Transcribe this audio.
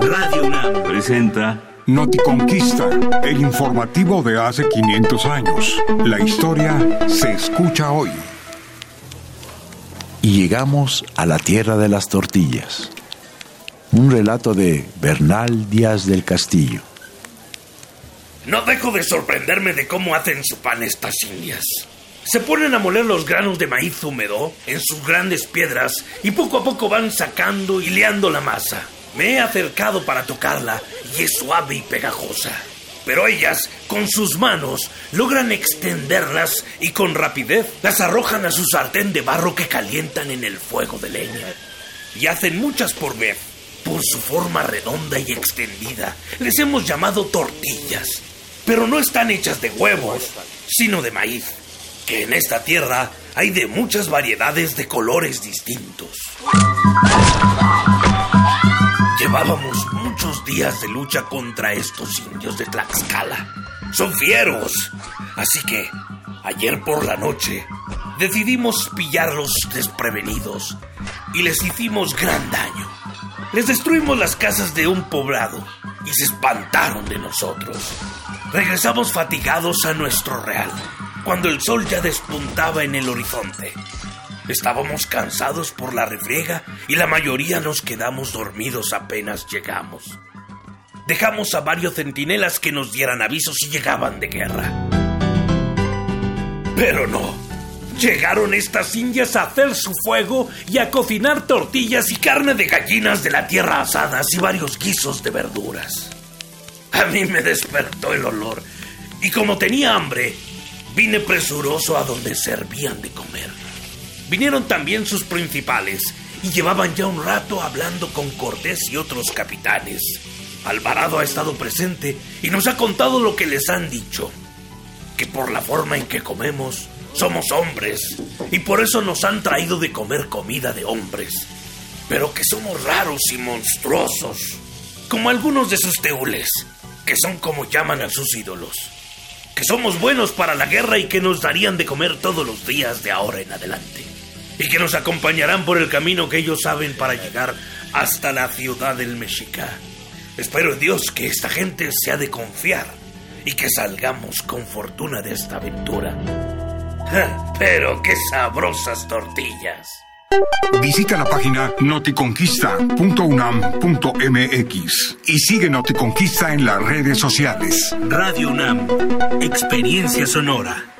Radio UNAM presenta Noticonquista, el informativo de hace 500 años. La historia se escucha hoy. Y llegamos a la tierra de las tortillas. Un relato de Bernal Díaz del Castillo. No dejo de sorprenderme de cómo hacen su pan estas indias. Se ponen a moler los granos de maíz húmedo en sus grandes piedras y poco a poco van sacando y leando la masa. Me he acercado para tocarla y es suave y pegajosa. Pero ellas, con sus manos, logran extenderlas y con rapidez las arrojan a su sartén de barro que calientan en el fuego de leña. Y hacen muchas por vez. Por su forma redonda y extendida, les hemos llamado tortillas. Pero no están hechas de huevos, sino de maíz, que en esta tierra hay de muchas variedades de colores distintos. Llevábamos muchos días de lucha contra estos indios de Tlaxcala. Son fieros. Así que, ayer por la noche, decidimos pillarlos desprevenidos y les hicimos gran daño. Les destruimos las casas de un poblado y se espantaron de nosotros. Regresamos fatigados a nuestro real, cuando el sol ya despuntaba en el horizonte. Estábamos cansados por la refriega y la mayoría nos quedamos dormidos apenas llegamos. Dejamos a varios centinelas que nos dieran aviso si llegaban de guerra. Pero no. Llegaron estas indias a hacer su fuego y a cocinar tortillas y carne de gallinas de la tierra asadas y varios guisos de verduras. A mí me despertó el olor y como tenía hambre, vine presuroso a donde servían de comer. Vinieron también sus principales y llevaban ya un rato hablando con Cortés y otros capitanes. Alvarado ha estado presente y nos ha contado lo que les han dicho. Que por la forma en que comemos, somos hombres y por eso nos han traído de comer comida de hombres. Pero que somos raros y monstruosos, como algunos de sus teules, que son como llaman a sus ídolos. Que somos buenos para la guerra y que nos darían de comer todos los días de ahora en adelante y que nos acompañarán por el camino que ellos saben para llegar hasta la ciudad del Mexica. Espero en Dios que esta gente se ha de confiar y que salgamos con fortuna de esta aventura. Pero qué sabrosas tortillas. Visita la página noticonquista.unam.mx y sigue Noticonquista en las redes sociales. Radio UNAM, experiencia sonora.